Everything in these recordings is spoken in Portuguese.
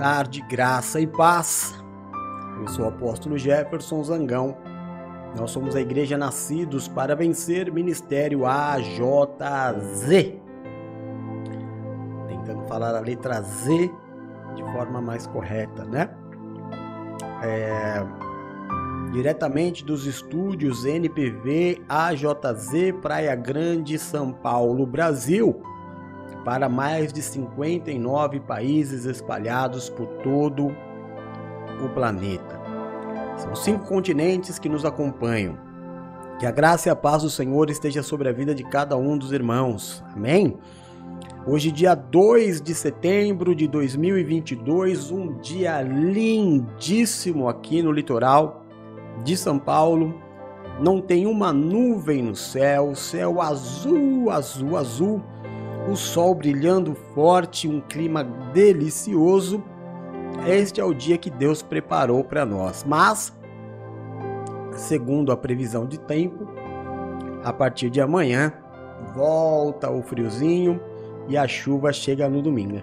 Tarde, graça e paz. Eu sou o apóstolo Jefferson Zangão. Nós somos a Igreja Nascidos para Vencer, Ministério AJZ. Tentando falar a letra Z de forma mais correta, né? É, diretamente dos estúdios NPV AJZ Praia Grande, São Paulo, Brasil para mais de 59 países espalhados por todo o planeta. São cinco continentes que nos acompanham. Que a graça e a paz do Senhor esteja sobre a vida de cada um dos irmãos. Amém? Hoje, dia 2 de setembro de 2022, um dia lindíssimo aqui no litoral de São Paulo. Não tem uma nuvem no céu, céu azul, azul, azul o sol brilhando forte, um clima delicioso. Este é o dia que Deus preparou para nós. Mas, segundo a previsão de tempo, a partir de amanhã volta o friozinho e a chuva chega no domingo.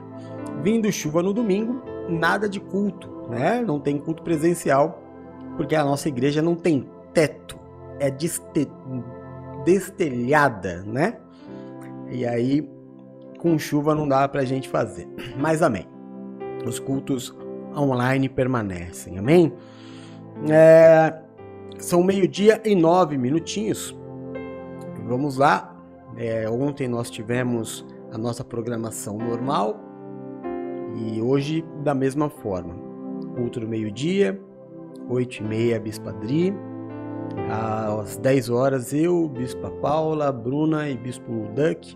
Vindo chuva no domingo, nada de culto, né? Não tem culto presencial, porque a nossa igreja não tem teto, é destelhada, né? E aí com chuva não dá para a gente fazer. Mas amém. Os cultos online permanecem. Amém? É, são meio-dia e nove minutinhos. Vamos lá. É, ontem nós tivemos a nossa programação normal e hoje da mesma forma. Culto do meio-dia, oito e meia, Bispa Adri. Às 10 horas eu, Bispa Paula, Bruna e Bispo Duck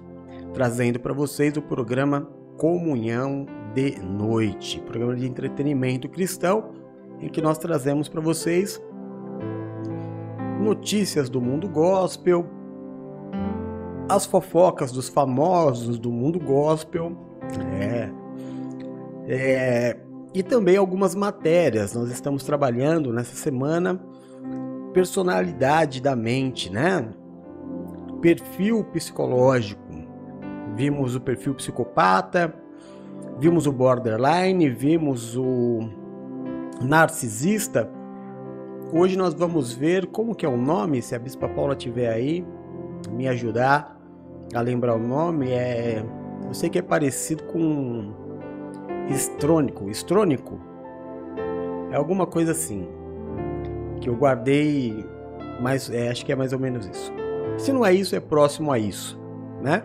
trazendo para vocês o programa Comunhão de Noite, programa de entretenimento cristão, em que nós trazemos para vocês notícias do mundo gospel, as fofocas dos famosos do mundo gospel, é, é, e também algumas matérias. Nós estamos trabalhando nessa semana personalidade da mente, né? Perfil psicológico Vimos o perfil psicopata, vimos o borderline, vimos o narcisista. Hoje nós vamos ver como que é o nome, se a Bispa Paula tiver aí, me ajudar a lembrar o nome, é, eu sei que é parecido com estrônico, estrônico. É alguma coisa assim que eu guardei, mas é, acho que é mais ou menos isso. Se não é isso, é próximo a isso, né?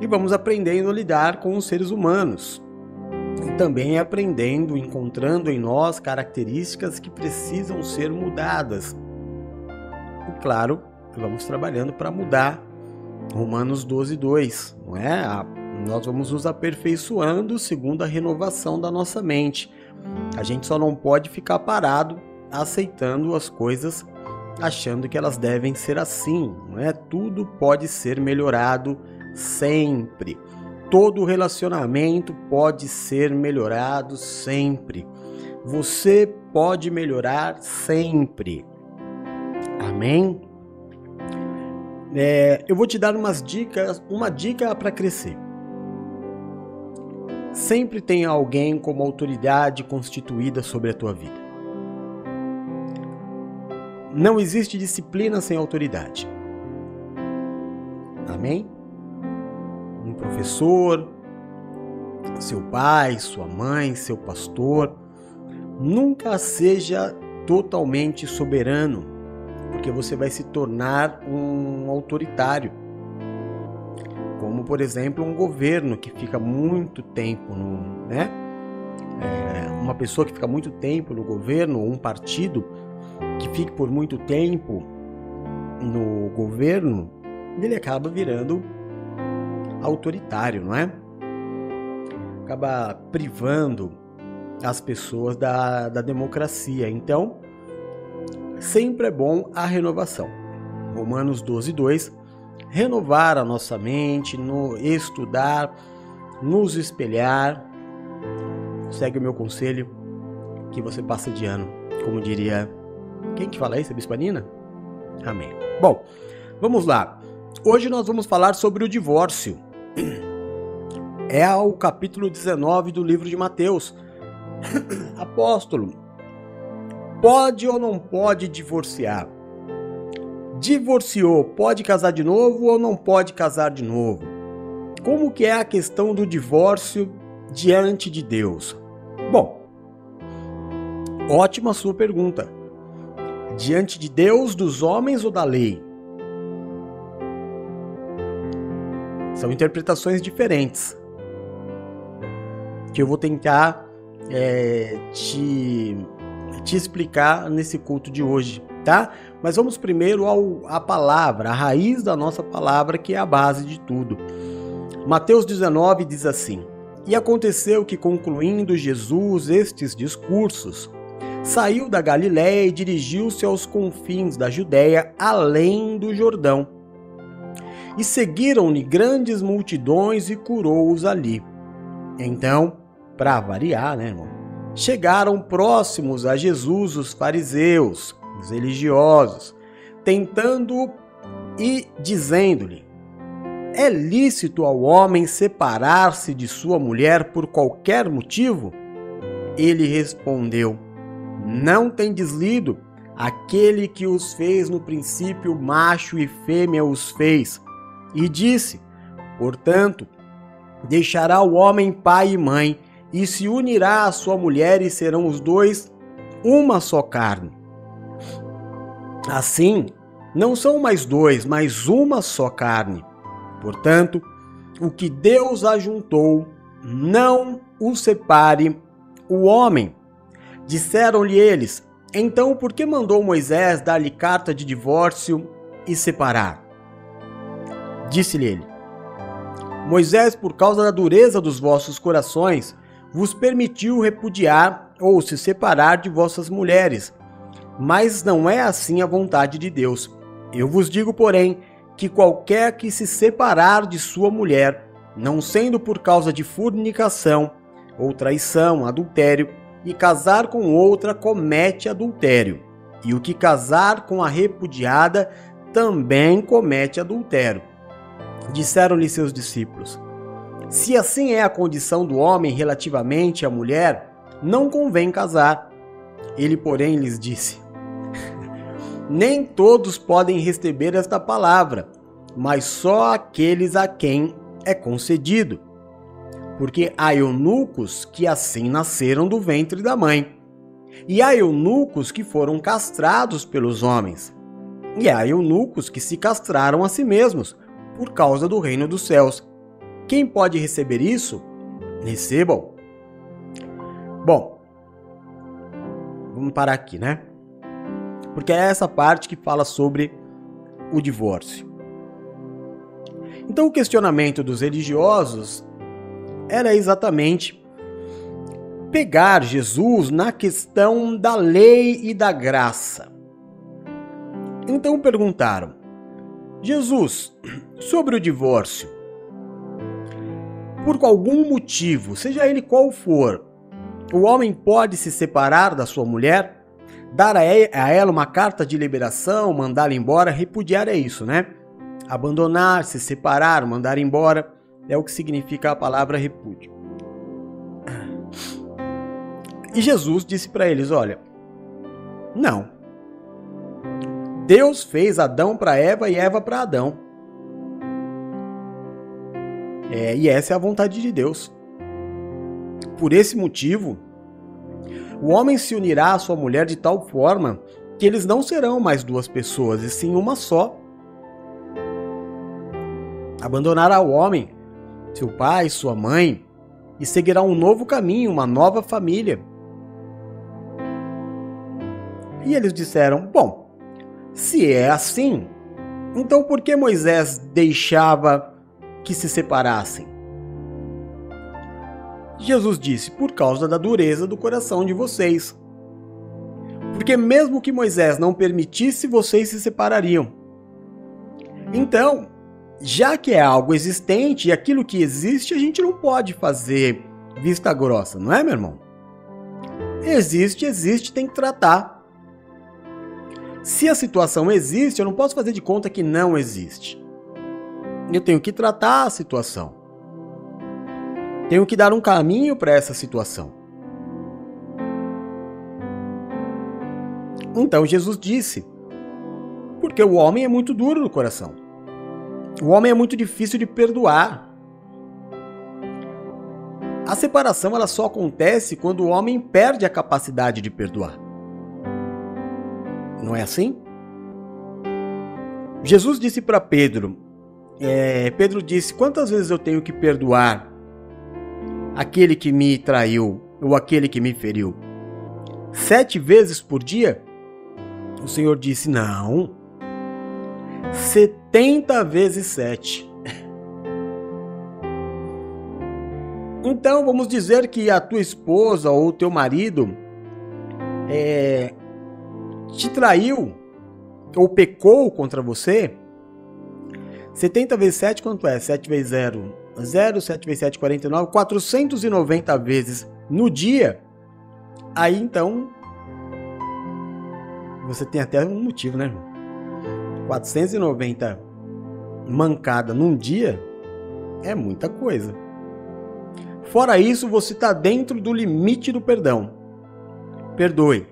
E vamos aprendendo a lidar com os seres humanos. E também aprendendo, encontrando em nós características que precisam ser mudadas. E claro, vamos trabalhando para mudar. Romanos 12, 2, não é? Nós vamos nos aperfeiçoando segundo a renovação da nossa mente. A gente só não pode ficar parado aceitando as coisas achando que elas devem ser assim, não é? Tudo pode ser melhorado sempre. Todo relacionamento pode ser melhorado sempre. Você pode melhorar sempre. Amém? É, eu vou te dar umas dicas, uma dica para crescer. Sempre tem alguém como autoridade constituída sobre a tua vida. Não existe disciplina sem autoridade. Amém? Professor, seu pai, sua mãe, seu pastor. Nunca seja totalmente soberano, porque você vai se tornar um autoritário. Como, por exemplo, um governo que fica muito tempo no. Né? É, uma pessoa que fica muito tempo no governo, ou um partido que fique por muito tempo no governo, ele acaba virando autoritário, não é? Acaba privando as pessoas da, da democracia. Então, sempre é bom a renovação. Romanos 12, 2. Renovar a nossa mente, no estudar, nos espelhar. Segue o meu conselho que você passa de ano, como diria. Quem que fala isso? A Bispanina? Amém. Bom, vamos lá. Hoje nós vamos falar sobre o divórcio. é o capítulo 19 do livro de Mateus. Apóstolo, pode ou não pode divorciar? Divorciou, pode casar de novo ou não pode casar de novo? Como que é a questão do divórcio diante de Deus? Bom, ótima sua pergunta. Diante de Deus, dos homens ou da lei? São interpretações diferentes que eu vou tentar é, te, te explicar nesse culto de hoje, tá? Mas vamos primeiro ao, à palavra, a raiz da nossa palavra, que é a base de tudo. Mateus 19 diz assim: E aconteceu que, concluindo Jesus estes discursos, saiu da Galiléia e dirigiu-se aos confins da Judéia, além do Jordão. E seguiram-lhe grandes multidões e curou-os ali. Então, para variar, né, irmão? Chegaram próximos a Jesus os fariseus, os religiosos, tentando e dizendo-lhe: É lícito ao homem separar-se de sua mulher por qualquer motivo? Ele respondeu: Não tem deslido aquele que os fez no princípio, macho e fêmea os fez. E disse: Portanto, deixará o homem pai e mãe e se unirá à sua mulher e serão os dois uma só carne. Assim, não são mais dois, mas uma só carne. Portanto, o que Deus ajuntou, não o separe o homem. Disseram-lhe eles: Então, por que mandou Moisés dar-lhe carta de divórcio e separar? Disse-lhe ele: Moisés, por causa da dureza dos vossos corações, vos permitiu repudiar ou se separar de vossas mulheres. Mas não é assim a vontade de Deus. Eu vos digo, porém, que qualquer que se separar de sua mulher, não sendo por causa de fornicação, ou traição, adultério, e casar com outra, comete adultério. E o que casar com a repudiada também comete adultério. Disseram-lhe seus discípulos: se assim é a condição do homem relativamente à mulher, não convém casar. Ele, porém, lhes disse: Nem todos podem receber esta palavra, mas só aqueles a quem é concedido. Porque há eunucos que assim nasceram do ventre da mãe, e há eunucos que foram castrados pelos homens, e há eunucos que se castraram a si mesmos por causa do reino dos céus. Quem pode receber isso? Recebam. Bom, vamos parar aqui, né? Porque é essa parte que fala sobre o divórcio. Então, o questionamento dos religiosos era exatamente pegar Jesus na questão da lei e da graça. Então perguntaram: Jesus, sobre o divórcio, por algum motivo, seja ele qual for, o homem pode se separar da sua mulher, dar a ela uma carta de liberação, mandá-la embora, repudiar é isso, né? Abandonar, se separar, mandar embora, é o que significa a palavra repúdio. E Jesus disse para eles: Olha, não. Deus fez Adão para Eva e Eva para Adão. É, e essa é a vontade de Deus. Por esse motivo, o homem se unirá à sua mulher de tal forma que eles não serão mais duas pessoas, e sim uma só. Abandonará o homem, seu pai, sua mãe, e seguirá um novo caminho, uma nova família. E eles disseram: Bom, se é assim, então por que Moisés deixava que se separassem. Jesus disse: Por causa da dureza do coração de vocês. Porque, mesmo que Moisés não permitisse, vocês se separariam. Então, já que é algo existente e aquilo que existe, a gente não pode fazer vista grossa, não é, meu irmão? Existe, existe, tem que tratar. Se a situação existe, eu não posso fazer de conta que não existe eu tenho que tratar a situação. Tenho que dar um caminho para essa situação. Então Jesus disse: porque o homem é muito duro no coração. O homem é muito difícil de perdoar. A separação ela só acontece quando o homem perde a capacidade de perdoar. Não é assim? Jesus disse para Pedro: é, Pedro disse: Quantas vezes eu tenho que perdoar aquele que me traiu ou aquele que me feriu? Sete vezes por dia? O Senhor disse: Não. Setenta vezes sete. Então vamos dizer que a tua esposa ou teu marido é, te traiu ou pecou contra você. 70 vezes 7 quanto é? 7 vezes 0, 0, 7 vezes 7, 49, 490 vezes no dia. Aí então você tem até um motivo, né? 490 mancada num dia é muita coisa. Fora isso, você está dentro do limite do perdão. Perdoe.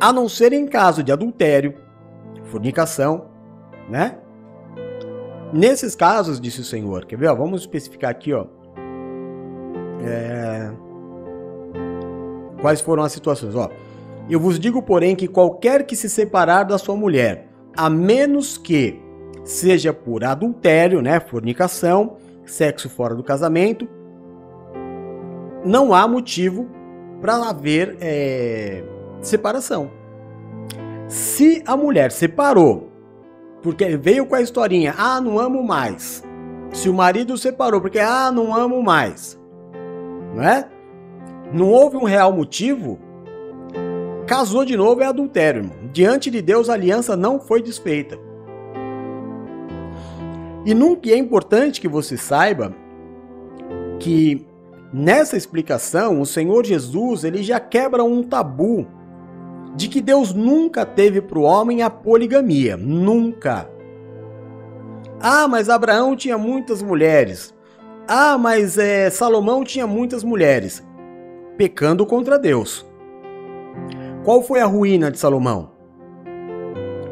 A não ser em caso de adultério, fornicação, né? Nesses casos, disse o Senhor, quer ver? Vamos especificar aqui, ó. É... Quais foram as situações? Ó, eu vos digo, porém, que qualquer que se separar da sua mulher, a menos que seja por adultério, né, fornicação, sexo fora do casamento, não há motivo para haver é, separação. Se a mulher separou, porque veio com a historinha, ah, não amo mais. Se o marido separou, porque, ah, não amo mais. Não é? Não houve um real motivo. Casou de novo é adultério. Irmão. Diante de Deus, a aliança não foi desfeita. E nunca é importante que você saiba que nessa explicação o Senhor Jesus ele já quebra um tabu de que Deus nunca teve para o homem a poligamia, nunca. Ah, mas Abraão tinha muitas mulheres. Ah, mas é, Salomão tinha muitas mulheres, pecando contra Deus. Qual foi a ruína de Salomão?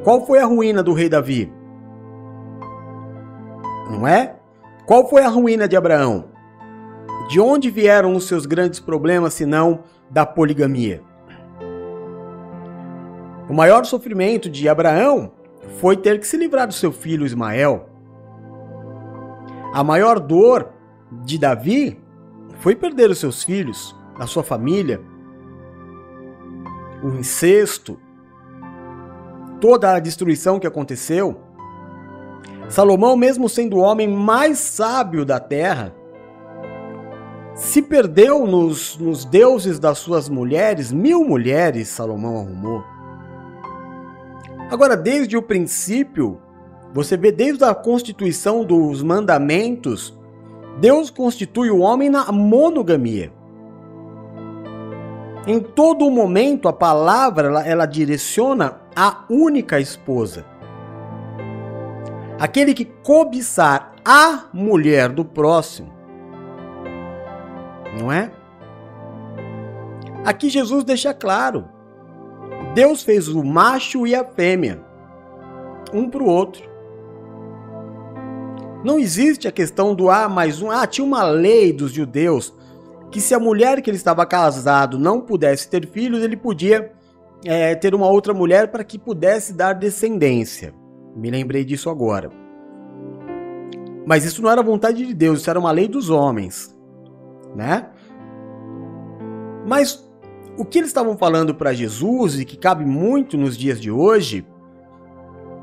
Qual foi a ruína do rei Davi? não é? Qual foi a ruína de Abraão? De onde vieram os seus grandes problemas, senão da poligamia? O maior sofrimento de Abraão foi ter que se livrar do seu filho Ismael. A maior dor de Davi foi perder os seus filhos, a sua família, o incesto, toda a destruição que aconteceu. Salomão, mesmo sendo o homem mais sábio da terra, se perdeu nos, nos deuses das suas mulheres, mil mulheres Salomão arrumou. Agora, desde o princípio, você vê desde a constituição dos mandamentos, Deus constitui o homem na monogamia. Em todo momento, a palavra ela, ela direciona a única esposa. Aquele que cobiçar a mulher do próximo, não é? Aqui Jesus deixa claro: Deus fez o macho e a fêmea, um para o outro. Não existe a questão do ah, mais um. Ah, tinha uma lei dos judeus que se a mulher que ele estava casado não pudesse ter filhos, ele podia é, ter uma outra mulher para que pudesse dar descendência. Me lembrei disso agora. Mas isso não era vontade de Deus, isso era uma lei dos homens, né? Mas o que eles estavam falando para Jesus e que cabe muito nos dias de hoje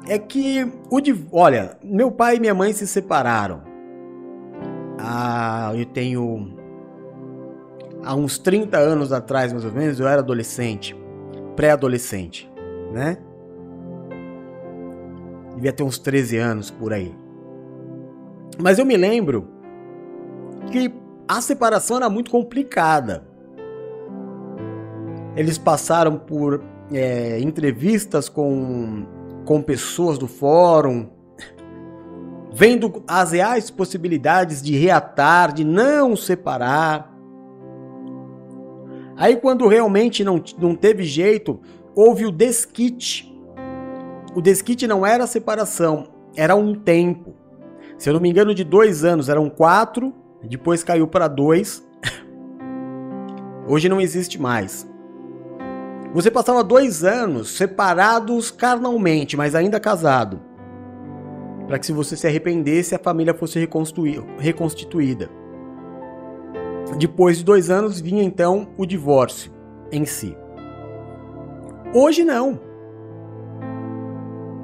é que o olha, meu pai e minha mãe se separaram. Ah, eu tenho há uns 30 anos atrás, mais ou menos, eu era adolescente, pré-adolescente, né? Devia ter uns 13 anos por aí. Mas eu me lembro que a separação era muito complicada. Eles passaram por é, entrevistas com, com pessoas do fórum, vendo as reais possibilidades de reatar, de não separar. Aí, quando realmente não, não teve jeito, houve o desquite. O desquite não era separação, era um tempo. Se eu não me engano, de dois anos eram quatro, depois caiu para dois. Hoje não existe mais. Você passava dois anos separados carnalmente, mas ainda casado. Para que se você se arrependesse, a família fosse reconstituída. Depois de dois anos vinha então o divórcio em si. Hoje não.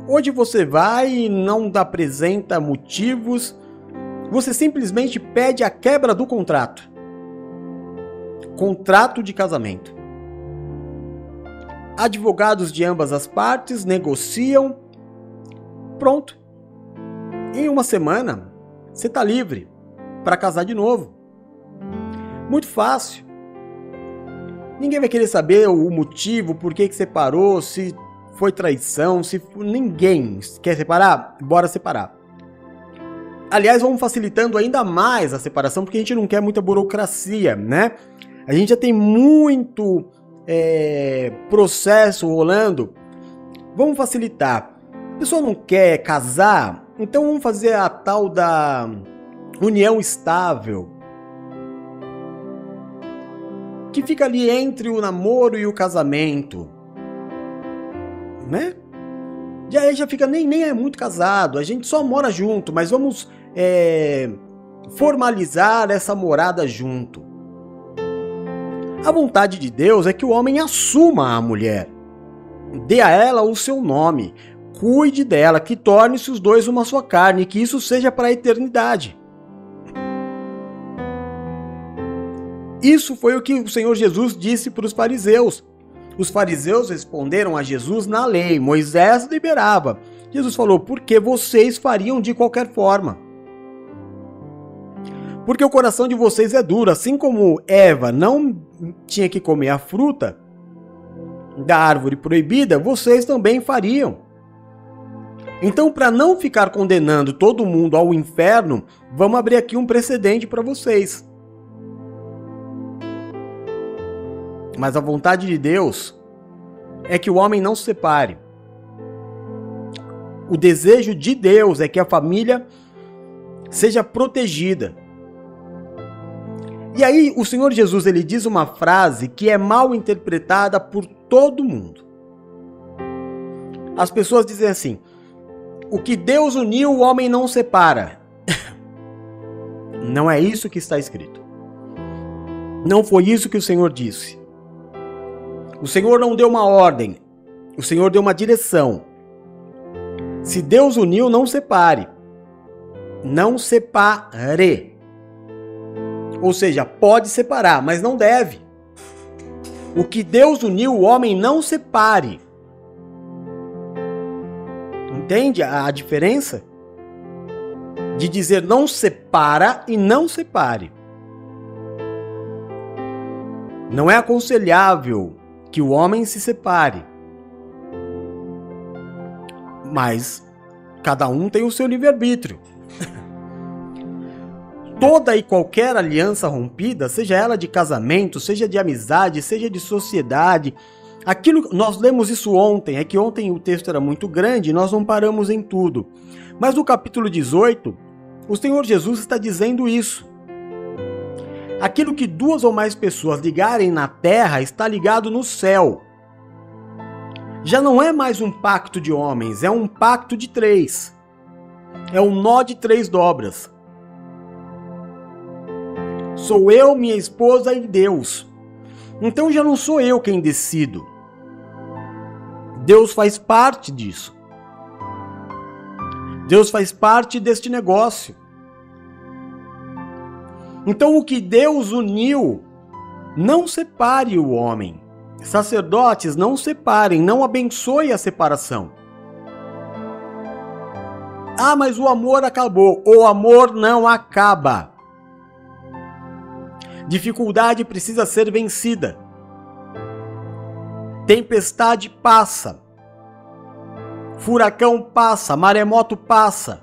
Hoje você vai e não apresenta motivos, você simplesmente pede a quebra do contrato. Contrato de casamento. Advogados de ambas as partes negociam. Pronto. Em uma semana, você está livre para casar de novo. Muito fácil. Ninguém vai querer saber o motivo, por que, que separou, se foi traição, se ninguém quer separar, bora separar. Aliás, vamos facilitando ainda mais a separação, porque a gente não quer muita burocracia, né? A gente já tem muito é, processo rolando. Vamos facilitar. A pessoa não quer casar, então vamos fazer a tal da união estável. Que fica ali entre o namoro e o casamento né? E aí já fica, nem, nem é muito casado, a gente só mora junto, mas vamos é, formalizar essa morada junto. A vontade de Deus é que o homem assuma a mulher, dê a ela o seu nome, cuide dela, que torne-se os dois uma só carne, que isso seja para a eternidade. Isso foi o que o Senhor Jesus disse para os fariseus. Os fariseus responderam a Jesus na lei, Moisés liberava. Jesus falou: porque vocês fariam de qualquer forma. Porque o coração de vocês é duro, assim como Eva não tinha que comer a fruta da árvore proibida, vocês também fariam. Então, para não ficar condenando todo mundo ao inferno, vamos abrir aqui um precedente para vocês. Mas a vontade de Deus é que o homem não se separe. O desejo de Deus é que a família seja protegida. E aí o Senhor Jesus ele diz uma frase que é mal interpretada por todo mundo. As pessoas dizem assim: o que Deus uniu, o homem não separa. não é isso que está escrito. Não foi isso que o Senhor disse. O Senhor não deu uma ordem, o Senhor deu uma direção. Se Deus uniu, não separe. Não separe. Ou seja, pode separar, mas não deve. O que Deus uniu, o homem não separe. Entende a diferença? De dizer não separa e não separe. Não é aconselhável que o homem se separe. Mas cada um tem o seu livre-arbítrio. Toda e qualquer aliança rompida, seja ela de casamento, seja de amizade, seja de sociedade, aquilo nós lemos isso ontem, é que ontem o texto era muito grande, nós não paramos em tudo. Mas no capítulo 18, o Senhor Jesus está dizendo isso. Aquilo que duas ou mais pessoas ligarem na terra está ligado no céu. Já não é mais um pacto de homens, é um pacto de três. É um nó de três dobras. Sou eu, minha esposa e Deus. Então já não sou eu quem decido. Deus faz parte disso. Deus faz parte deste negócio. Então, o que Deus uniu, não separe o homem. Sacerdotes, não separem, não abençoe a separação. Ah, mas o amor acabou. O amor não acaba. Dificuldade precisa ser vencida. Tempestade passa. Furacão passa, maremoto passa.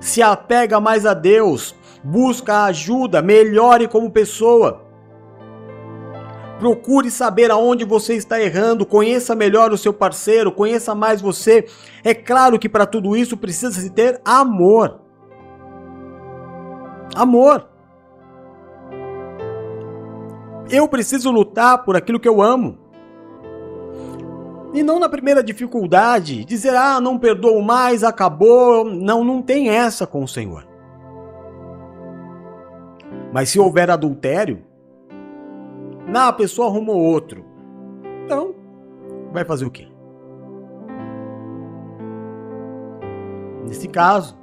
se apega mais a Deus, busca ajuda, melhore como pessoa. Procure saber aonde você está errando, conheça melhor o seu parceiro, conheça mais você. É claro que para tudo isso precisa se ter amor. Amor. Eu preciso lutar por aquilo que eu amo. E não na primeira dificuldade, dizer, ah, não perdoo mais, acabou. Não, não tem essa com o Senhor. Mas se houver adultério, na pessoa arrumou outro. Então, vai fazer o quê? Nesse caso,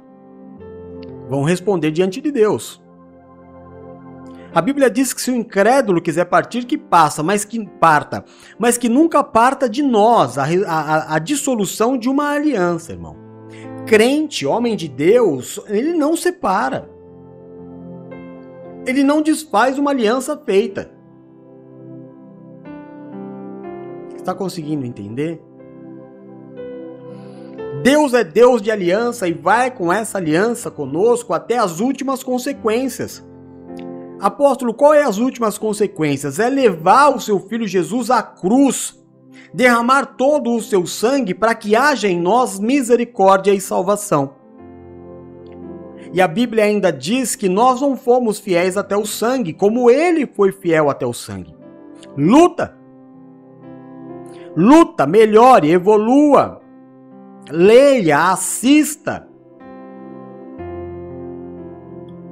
vão responder diante de Deus. A Bíblia diz que se o incrédulo quiser partir, que passa, mas que parta, mas que nunca parta de nós a, a, a dissolução de uma aliança, irmão. Crente, homem de Deus, ele não separa. Ele não desfaz uma aliança feita. Está conseguindo entender? Deus é Deus de aliança e vai com essa aliança conosco até as últimas consequências. Apóstolo, qual é as últimas consequências? É levar o seu filho Jesus à cruz, derramar todo o seu sangue para que haja em nós misericórdia e salvação. E a Bíblia ainda diz que nós não fomos fiéis até o sangue, como ele foi fiel até o sangue. Luta! Luta, melhore, evolua. Leia, assista.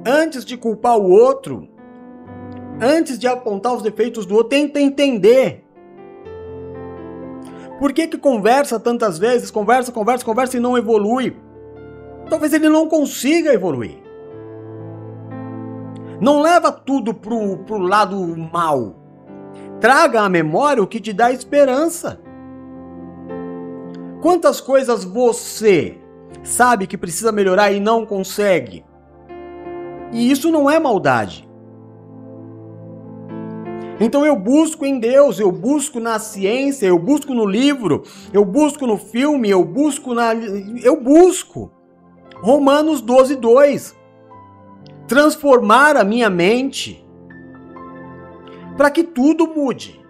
Antes de culpar o outro, antes de apontar os defeitos do outro, tenta entender. Por que que conversa tantas vezes, conversa, conversa, conversa e não evolui? Talvez ele não consiga evoluir. Não leva tudo pro, pro lado mal. Traga à memória o que te dá esperança. Quantas coisas você sabe que precisa melhorar e não consegue? E isso não é maldade. Então eu busco em Deus, eu busco na ciência, eu busco no livro, eu busco no filme, eu busco na. Eu busco. Romanos 12, 2. Transformar a minha mente para que tudo mude.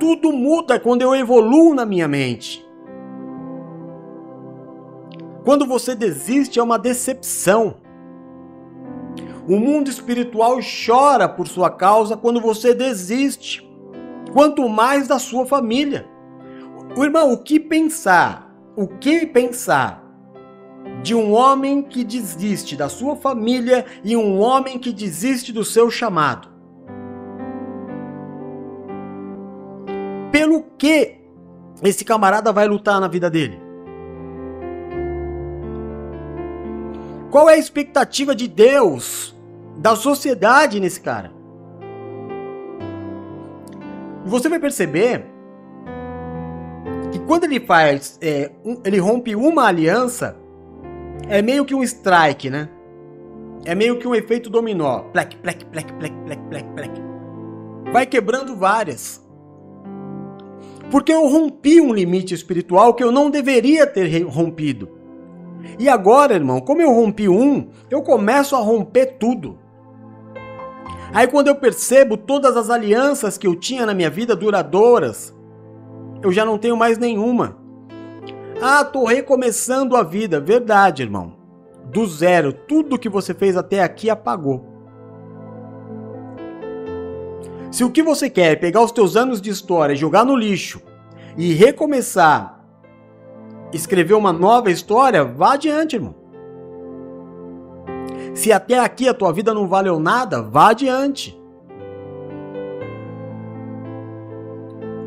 Tudo muda quando eu evoluo na minha mente. Quando você desiste, é uma decepção. O mundo espiritual chora por sua causa quando você desiste, quanto mais da sua família. Irmão, o que pensar? O que pensar de um homem que desiste da sua família e um homem que desiste do seu chamado? Pelo que esse camarada vai lutar na vida dele? Qual é a expectativa de Deus, da sociedade nesse cara? Você vai perceber que quando ele faz, é, um, ele rompe uma aliança, é meio que um strike, né? É meio que um efeito dominó. Plec, plec, plec, plec, plec, plec, plec. Vai quebrando várias. Porque eu rompi um limite espiritual que eu não deveria ter rompido. E agora, irmão, como eu rompi um, eu começo a romper tudo. Aí quando eu percebo todas as alianças que eu tinha na minha vida duradouras, eu já não tenho mais nenhuma. Ah, tô recomeçando a vida. Verdade, irmão. Do zero, tudo que você fez até aqui apagou. Se o que você quer é pegar os teus anos de história, jogar no lixo e recomeçar, escrever uma nova história, vá adiante, irmão. Se até aqui a tua vida não valeu nada, vá adiante.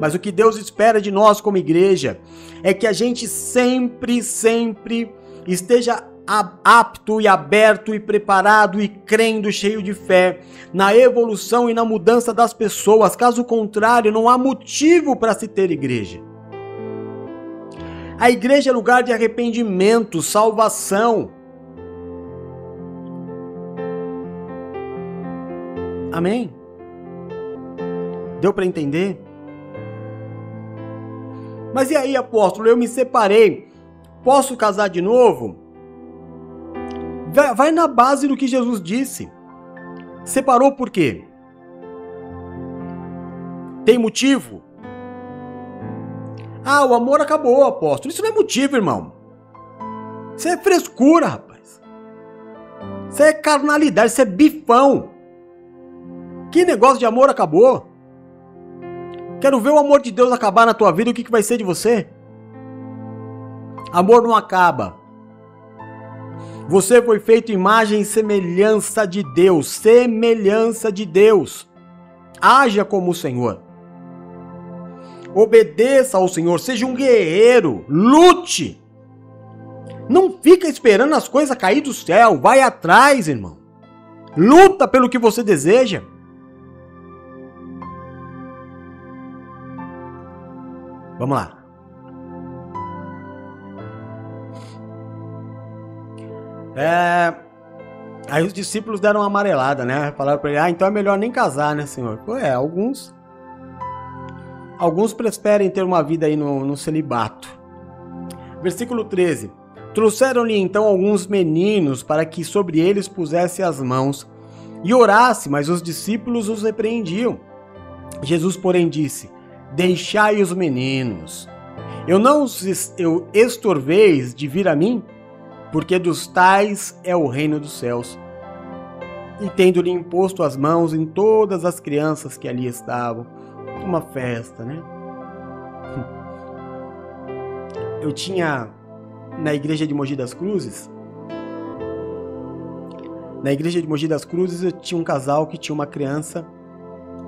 Mas o que Deus espera de nós como igreja é que a gente sempre, sempre esteja apto e aberto e preparado e crendo, cheio de fé na evolução e na mudança das pessoas. Caso contrário, não há motivo para se ter igreja. A igreja é lugar de arrependimento, salvação. Amém? Deu para entender? Mas e aí, apóstolo, eu me separei. Posso casar de novo? Vai, na base do que Jesus disse. Separou por quê? Tem motivo? Ah, o amor acabou, apóstolo. Isso não é motivo, irmão. Isso é frescura, rapaz. Isso é carnalidade, isso é bifão. Que negócio de amor acabou? Quero ver o amor de Deus acabar na tua vida, o que, que vai ser de você? Amor não acaba. Você foi feito imagem e semelhança de Deus, semelhança de Deus. Haja como o Senhor. Obedeça ao Senhor, seja um guerreiro, lute. Não fica esperando as coisas cair do céu, vai atrás, irmão. Luta pelo que você deseja. Vamos lá. É... Aí os discípulos deram uma amarelada, né? Falaram para ele: Ah, então é melhor nem casar, né, senhor? Pô, é, alguns. Alguns preferem ter uma vida aí no, no celibato. Versículo 13: Trouxeram-lhe então alguns meninos para que sobre eles pusesse as mãos e orasse, mas os discípulos os repreendiam. Jesus, porém, disse: Deixai os meninos. Eu não os eu estorveis de vir a mim, porque dos tais é o reino dos céus. E tendo-lhe imposto as mãos em todas as crianças que ali estavam, uma festa, né? Eu tinha na igreja de Mogi das Cruzes, na igreja de Mogi das Cruzes eu tinha um casal que tinha uma criança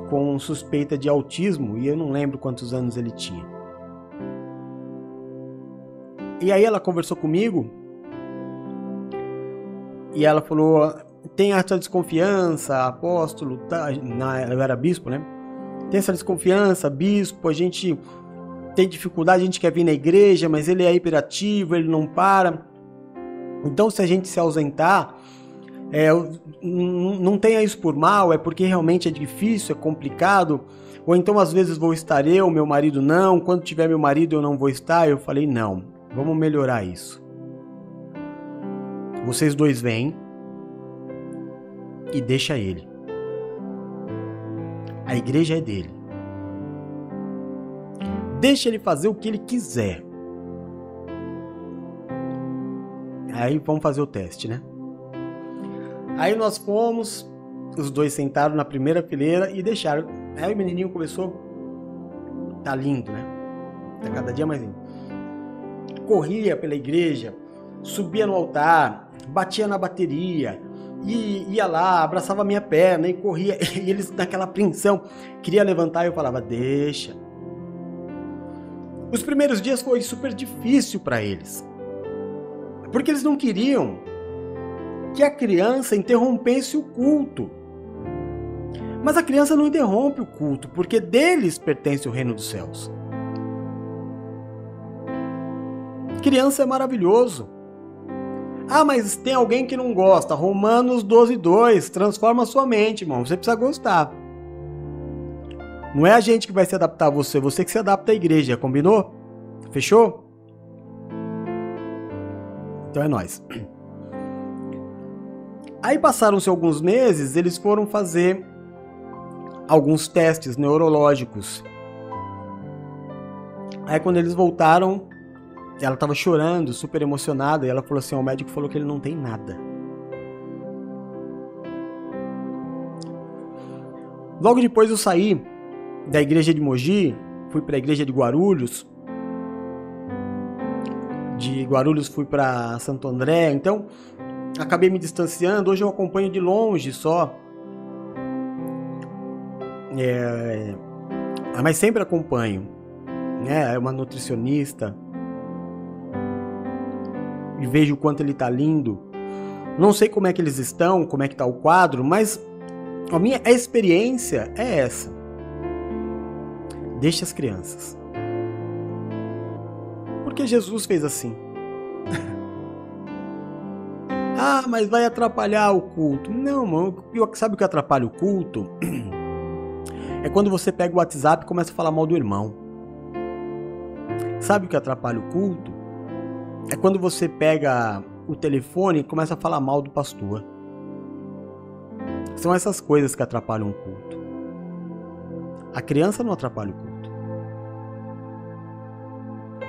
com suspeita de autismo e eu não lembro quantos anos ele tinha. E aí ela conversou comigo e ela falou: tem essa desconfiança, apóstolo, tá, na, eu era bispo, né? Tem essa desconfiança, bispo, a gente tem dificuldade, a gente quer vir na igreja, mas ele é hiperativo, ele não para. Então, se a gente se ausentar, é, não tenha isso por mal, é porque realmente é difícil, é complicado. Ou então, às vezes, vou estar eu, meu marido não. Quando tiver meu marido, eu não vou estar. Eu falei: não, vamos melhorar isso. Vocês dois vêm e deixa ele. A igreja é dele. Deixa ele fazer o que ele quiser. Aí vamos fazer o teste, né? Aí nós fomos, os dois sentaram na primeira fileira e deixaram. Aí o menininho começou. Tá lindo, né? Tá cada dia mais lindo. Corria pela igreja, subia no altar, batia na bateria, e ia lá, abraçava a minha perna e corria. E eles, naquela apreensão, queria levantar e eu falava: Deixa. Os primeiros dias foi super difícil para eles, porque eles não queriam que a criança interrompesse o culto. Mas a criança não interrompe o culto, porque deles pertence o reino dos céus. Criança é maravilhoso. Ah, mas tem alguém que não gosta. Romanos 12, 2. Transforma sua mente, irmão. Você precisa gostar. Não é a gente que vai se adaptar a você, você que se adapta à igreja, combinou? Fechou? Então é nós. Aí passaram-se alguns meses, eles foram fazer alguns testes neurológicos. Aí quando eles voltaram, ela tava chorando, super emocionada, e ela falou assim: o médico falou que ele não tem nada. Logo depois eu saí da igreja de Mogi, fui para a igreja de Guarulhos. De Guarulhos fui para Santo André, então acabei me distanciando. Hoje eu acompanho de longe só. É, mas sempre acompanho. Né? É uma nutricionista e vejo o quanto ele está lindo. Não sei como é que eles estão, como é que está o quadro, mas a minha experiência é essa. Deixe as crianças. Porque Jesus fez assim. ah, mas vai atrapalhar o culto. Não, mano. Sabe o que atrapalha o culto? É quando você pega o WhatsApp e começa a falar mal do irmão. Sabe o que atrapalha o culto? É quando você pega o telefone e começa a falar mal do pastor. São essas coisas que atrapalham o culto. A criança não atrapalha o culto.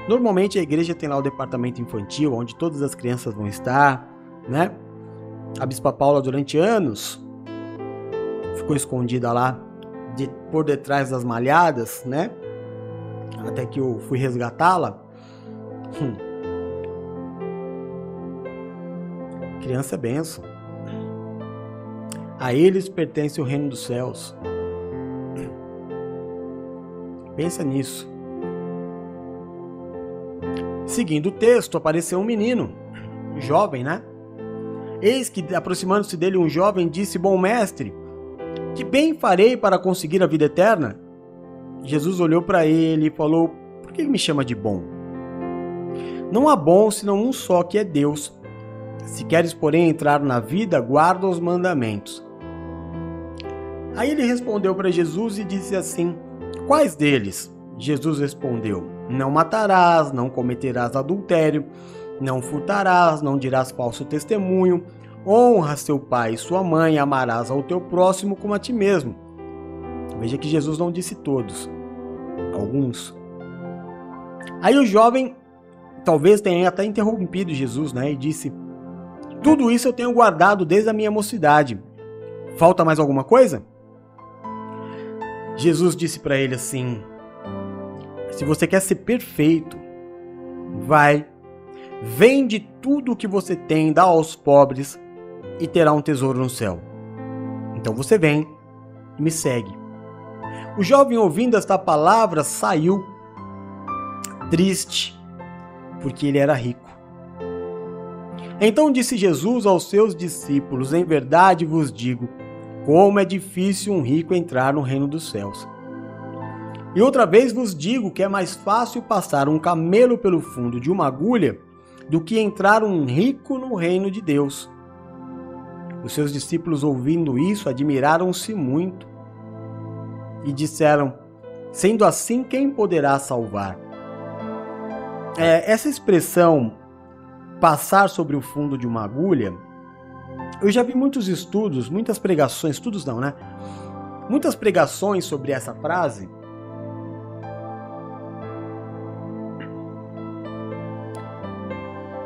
Normalmente a igreja tem lá o departamento infantil, onde todas as crianças vão estar, né? A Bispa Paula, durante anos, ficou escondida lá de, por detrás das malhadas, né? Até que eu fui resgatá-la. Hum. Criança é benção. A eles pertence o reino dos céus. Pensa nisso. Seguindo o texto, apareceu um menino, jovem, né? Eis que, aproximando-se dele, um jovem disse: Bom mestre, que bem farei para conseguir a vida eterna? Jesus olhou para ele e falou: Por que me chama de bom? Não há bom senão um só, que é Deus. Se queres, porém, entrar na vida, guarda os mandamentos. Aí ele respondeu para Jesus e disse assim: Quais deles? Jesus respondeu: Não matarás, não cometerás adultério, não furtarás, não dirás falso testemunho, honra seu pai e sua mãe, amarás ao teu próximo como a ti mesmo. Veja que Jesus não disse todos, alguns. Aí o jovem talvez tenha até interrompido Jesus, né? E disse: Tudo isso eu tenho guardado desde a minha mocidade. Falta mais alguma coisa? Jesus disse para ele assim: Se você quer ser perfeito, vai, vende tudo o que você tem, dá aos pobres e terá um tesouro no céu. Então você vem e me segue. O jovem, ouvindo esta palavra, saiu triste, porque ele era rico. Então disse Jesus aos seus discípulos: Em verdade vos digo, como é difícil um rico entrar no reino dos céus. E outra vez vos digo que é mais fácil passar um camelo pelo fundo de uma agulha do que entrar um rico no reino de Deus. Os seus discípulos, ouvindo isso, admiraram-se muito e disseram: Sendo assim, quem poderá salvar? É, essa expressão passar sobre o fundo de uma agulha eu já vi muitos estudos, muitas pregações, estudos não, né? Muitas pregações sobre essa frase.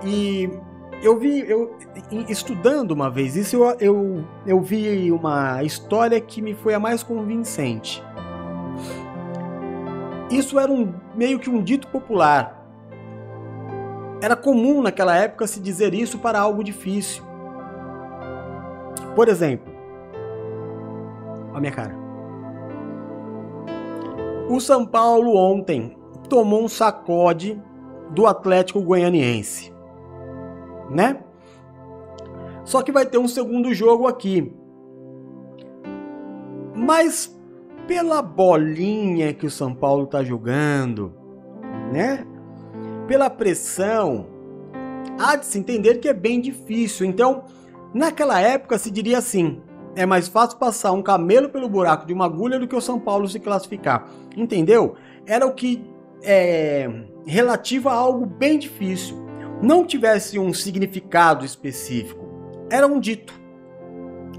E eu vi, eu estudando uma vez isso, eu, eu, eu vi uma história que me foi a mais convincente. Isso era um meio que um dito popular. Era comum naquela época se dizer isso para algo difícil. Por exemplo, a minha cara. O São Paulo ontem tomou um sacode do Atlético Goianiense, né? Só que vai ter um segundo jogo aqui. Mas pela bolinha que o São Paulo tá jogando, né? Pela pressão, há de se entender que é bem difícil. Então, Naquela época se diria assim: é mais fácil passar um camelo pelo buraco de uma agulha do que o São Paulo se classificar. Entendeu? Era o que é relativo a algo bem difícil. Não tivesse um significado específico. Era um dito.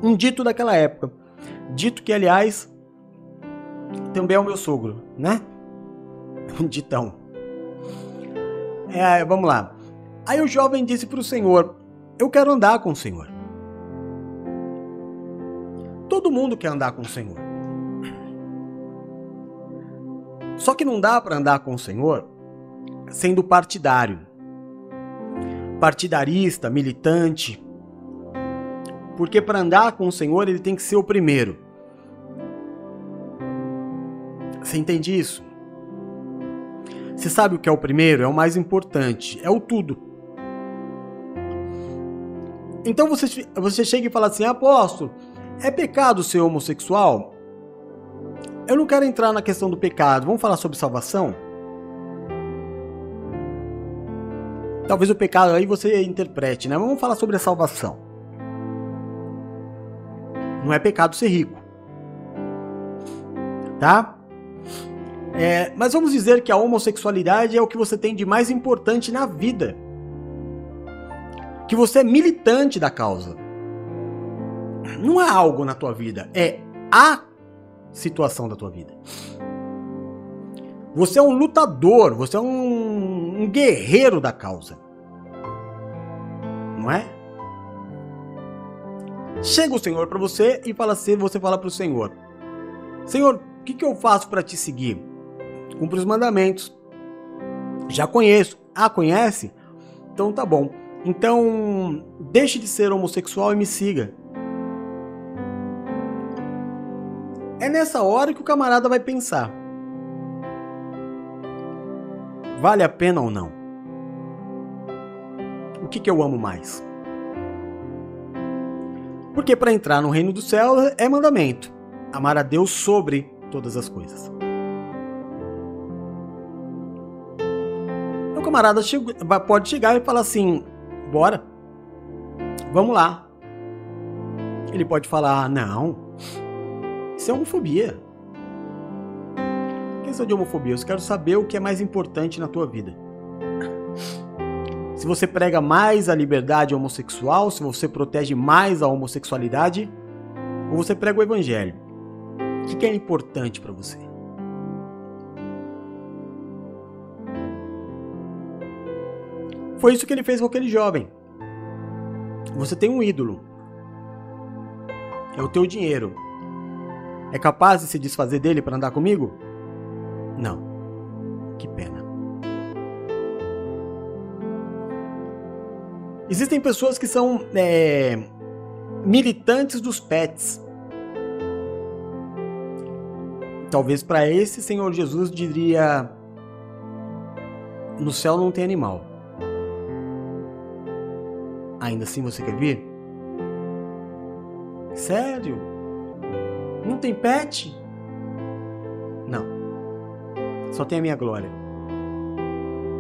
Um dito daquela época. Dito que, aliás, também é o meu sogro, né? Um ditão. É, vamos lá. Aí o jovem disse para o Senhor: Eu quero andar com o Senhor. Todo mundo quer andar com o Senhor. Só que não dá para andar com o Senhor sendo partidário. Partidarista, militante. Porque para andar com o Senhor ele tem que ser o primeiro. Você entende isso? Você sabe o que é o primeiro? É o mais importante, é o tudo. Então você, você chega e fala assim, apóstolo, é pecado ser homossexual? Eu não quero entrar na questão do pecado. Vamos falar sobre salvação? Talvez o pecado aí você interprete, né? Vamos falar sobre a salvação. Não é pecado ser rico. Tá? É, mas vamos dizer que a homossexualidade é o que você tem de mais importante na vida. que você é militante da causa. Não é algo na tua vida, é a situação da tua vida. Você é um lutador, você é um, um guerreiro da causa. Não é? Chega o Senhor para você e fala assim, você fala para o Senhor: Senhor, o que, que eu faço para te seguir? Cumpre os mandamentos. Já conheço. Ah, conhece? Então tá bom. Então, deixe de ser homossexual e me siga. É nessa hora que o camarada vai pensar: vale a pena ou não? O que, que eu amo mais? Porque para entrar no reino do céu é mandamento: amar a Deus sobre todas as coisas. O camarada pode chegar e falar assim: bora, vamos lá. Ele pode falar: não, isso é homofobia. Questão de homofobia, eu quero saber o que é mais importante na tua vida. Se você prega mais a liberdade homossexual, se você protege mais a homossexualidade, ou você prega o evangelho. O que é importante para você? Foi isso que ele fez com aquele jovem. Você tem um ídolo. É o teu dinheiro. É capaz de se desfazer dele para andar comigo? Não. Que pena. Existem pessoas que são é, militantes dos pets. Talvez para esse Senhor Jesus diria: no céu não tem animal. Ainda assim você quer vir? Sério? Não tem pet? Só tem a minha glória.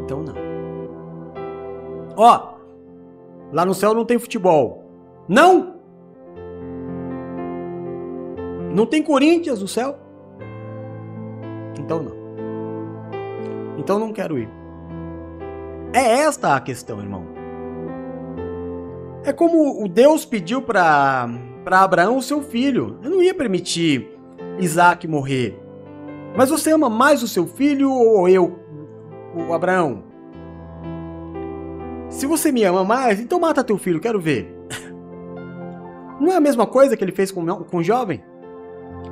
Então não. Ó, lá no céu não tem futebol. Não? Não tem Corinthians no céu? Então não. Então não quero ir. É esta a questão, irmão. É como o Deus pediu para Abraão o seu filho. Eu não ia permitir Isaac morrer. Mas você ama mais o seu filho ou eu, o Abraão? Se você me ama mais, então mata teu filho, quero ver. Não é a mesma coisa que ele fez com, com o jovem?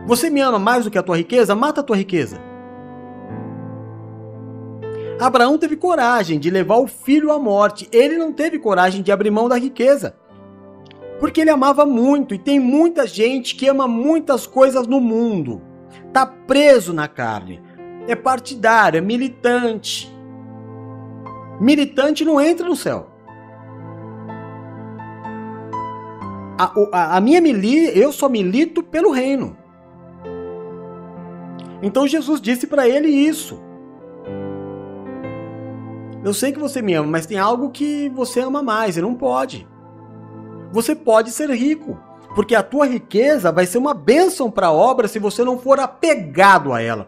Você me ama mais do que a tua riqueza? Mata a tua riqueza. Abraão teve coragem de levar o filho à morte. Ele não teve coragem de abrir mão da riqueza. Porque ele amava muito e tem muita gente que ama muitas coisas no mundo. Tá preso na carne. É partidário, é militante. Militante não entra no céu. A, a, a minha milícia, eu só milito pelo reino. Então Jesus disse para ele isso. Eu sei que você me ama, mas tem algo que você ama mais e não pode. Você pode ser rico, porque a tua riqueza vai ser uma bênção para a obra se você não for apegado a ela.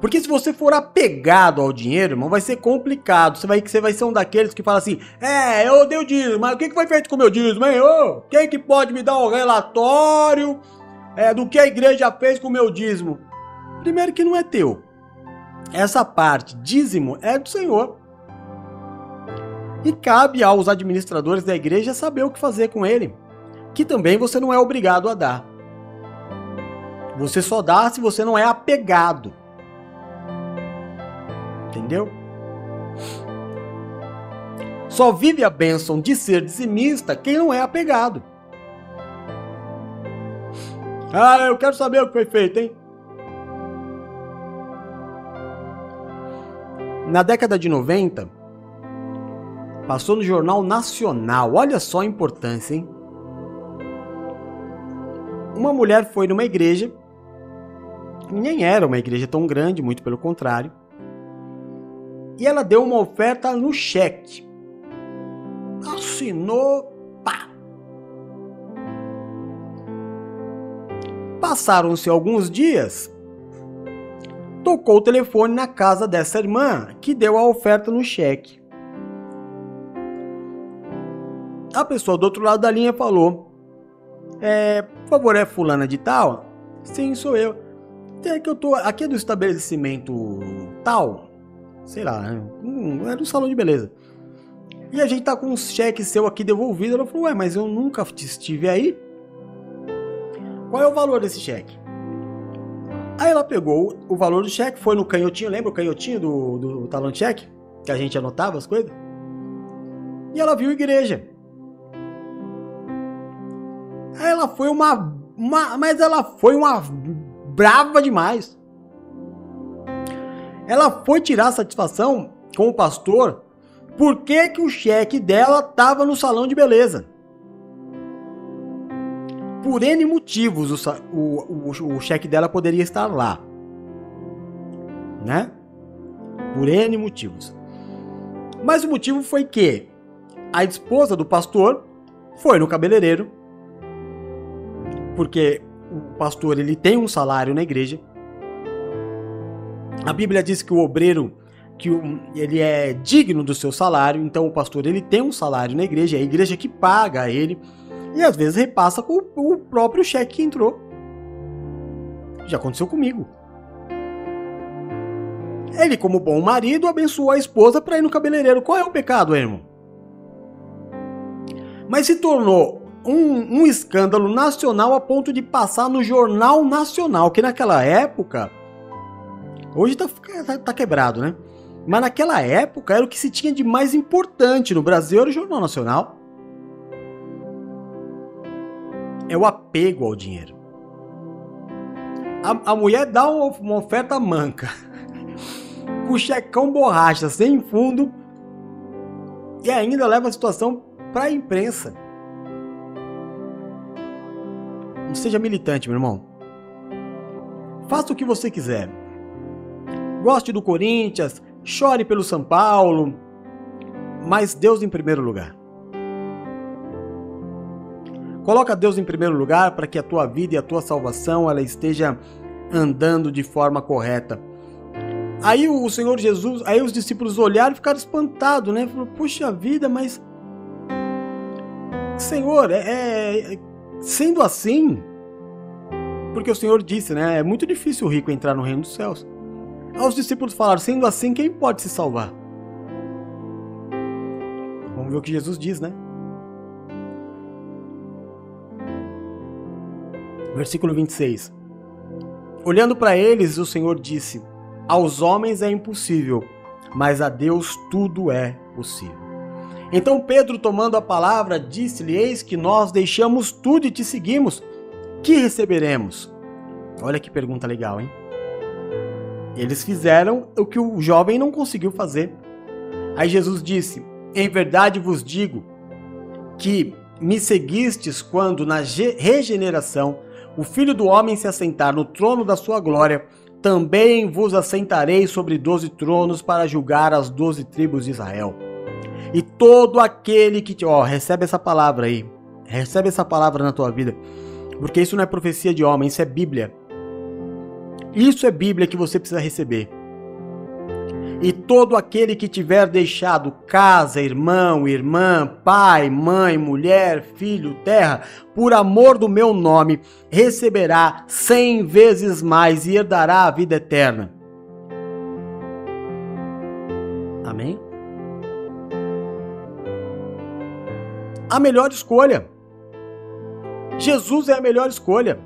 Porque se você for apegado ao dinheiro, irmão, vai ser complicado. Você vai, você vai ser um daqueles que fala assim: É, eu dei o dízimo, mas o que foi feito com o meu dízimo, hein? Quem que pode me dar um relatório é, do que a igreja fez com o meu dízimo? Primeiro que não é teu. Essa parte, dízimo, é do Senhor. E cabe aos administradores da igreja saber o que fazer com ele, que também você não é obrigado a dar. Você só dá se você não é apegado. Entendeu? Só vive a bênção de ser dizimista quem não é apegado. Ah, eu quero saber o que foi feito, hein? Na década de 90, Passou no Jornal Nacional. Olha só a importância, hein? Uma mulher foi numa igreja, nem era uma igreja tão grande, muito pelo contrário, e ela deu uma oferta no cheque. Assinou, pá! Passaram-se alguns dias, tocou o telefone na casa dessa irmã que deu a oferta no cheque. a pessoa do outro lado da linha falou: é, Por favor, é fulana de tal? Sim, sou eu. É que eu tô aqui é do estabelecimento tal, sei lá, hum, é do salão de beleza. E a gente tá com um cheque seu aqui devolvido. Ela falou: Ué, mas eu nunca estive aí. Qual é o valor desse cheque? Aí ela pegou o valor do cheque, foi no canhotinho, lembra o canhotinho do, do talão de cheque? Que a gente anotava as coisas? E ela viu a igreja. Ela foi uma, uma. Mas ela foi uma brava demais. Ela foi tirar satisfação com o pastor por que, que o cheque dela estava no salão de beleza. Por N motivos o, o, o, o cheque dela poderia estar lá. Né? Por N motivos. Mas o motivo foi que a esposa do pastor foi no cabeleireiro, porque o pastor ele tem um salário na igreja. A Bíblia diz que o obreiro que ele é digno do seu salário, então o pastor ele tem um salário na igreja, é a igreja que paga a ele e às vezes repassa com o próprio cheque que entrou. Já aconteceu comigo. Ele, como bom marido, abençoou a esposa para ir no cabeleireiro. Qual é o pecado, irmão? Mas se tornou um, um, escândalo nacional a ponto de passar no Jornal Nacional, que naquela época. Hoje tá, tá, tá quebrado, né? Mas naquela época era o que se tinha de mais importante no Brasil, era o Jornal Nacional. É o apego ao dinheiro. A, a mulher dá uma, oferta manca, com checão borracha, sem fundo, e ainda leva a situação para a imprensa. Não seja militante, meu irmão. Faça o que você quiser. Goste do Corinthians, chore pelo São Paulo, mas Deus em primeiro lugar. Coloca Deus em primeiro lugar para que a tua vida e a tua salvação ela esteja andando de forma correta. Aí o Senhor Jesus, aí os discípulos olharam e ficaram espantados, né? Falaram, puxa vida, mas Senhor, é, é, sendo assim, porque o Senhor disse, né? É muito difícil o rico entrar no reino dos céus. Aos discípulos falaram: sendo assim, quem pode se salvar? Vamos ver o que Jesus diz, né? Versículo 26. Olhando para eles, o Senhor disse: Aos homens é impossível, mas a Deus tudo é possível. Então Pedro, tomando a palavra, disse-lhe: Eis que nós deixamos tudo e te seguimos. Que receberemos? Olha que pergunta legal, hein? Eles fizeram o que o jovem não conseguiu fazer. Aí Jesus disse: Em verdade vos digo que me seguistes quando, na regeneração, o Filho do Homem se assentar no trono da sua glória, também vos assentarei sobre doze tronos para julgar as doze tribos de Israel. E todo aquele que te. Ó, recebe essa palavra aí. Recebe essa palavra na tua vida. Porque isso não é profecia de homem, isso é Bíblia. Isso é Bíblia que você precisa receber. E todo aquele que tiver deixado casa, irmão, irmã, pai, mãe, mulher, filho, terra, por amor do meu nome, receberá cem vezes mais e herdará a vida eterna. Amém? A melhor escolha. Jesus é a melhor escolha.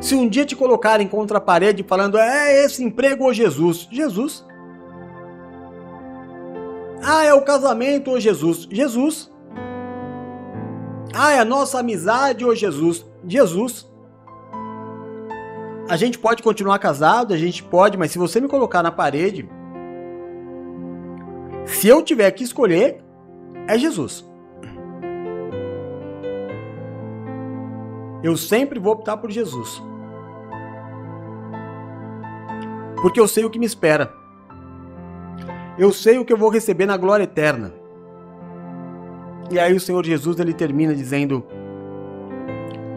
Se um dia te colocarem contra a parede falando é esse emprego ou Jesus, Jesus. Ah, é o casamento ou Jesus, Jesus. Ah, é a nossa amizade ou Jesus, Jesus. A gente pode continuar casado, a gente pode, mas se você me colocar na parede, se eu tiver que escolher, é Jesus. Eu sempre vou optar por Jesus. porque eu sei o que me espera. Eu sei o que eu vou receber na glória eterna. E aí o Senhor Jesus ele termina dizendo: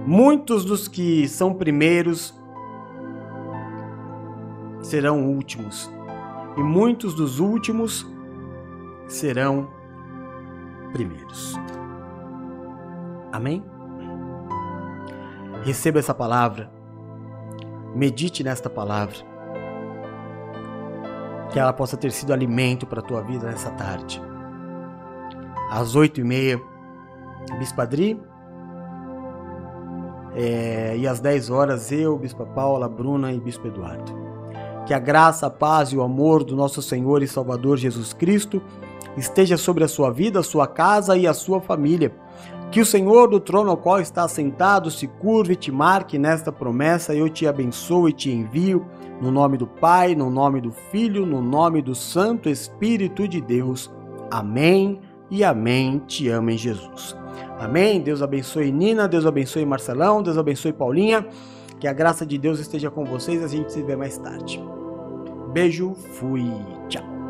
Muitos dos que são primeiros serão últimos, e muitos dos últimos serão primeiros. Amém? Receba essa palavra. Medite nesta palavra. Que ela possa ter sido alimento para a tua vida nessa tarde. Às oito e meia, Bispo Adri. É, e às dez horas, eu, Bispa Paula, Bruna e Bispo Eduardo. Que a graça, a paz e o amor do nosso Senhor e Salvador Jesus Cristo esteja sobre a sua vida, a sua casa e a sua família que o Senhor do trono ao qual está sentado se curve e te marque nesta promessa. Eu te abençoo e te envio no nome do Pai, no nome do Filho, no nome do Santo Espírito de Deus. Amém e amém. Te amo em Jesus. Amém. Deus abençoe Nina, Deus abençoe Marcelão, Deus abençoe Paulinha. Que a graça de Deus esteja com vocês. A gente se vê mais tarde. Beijo, fui, tchau.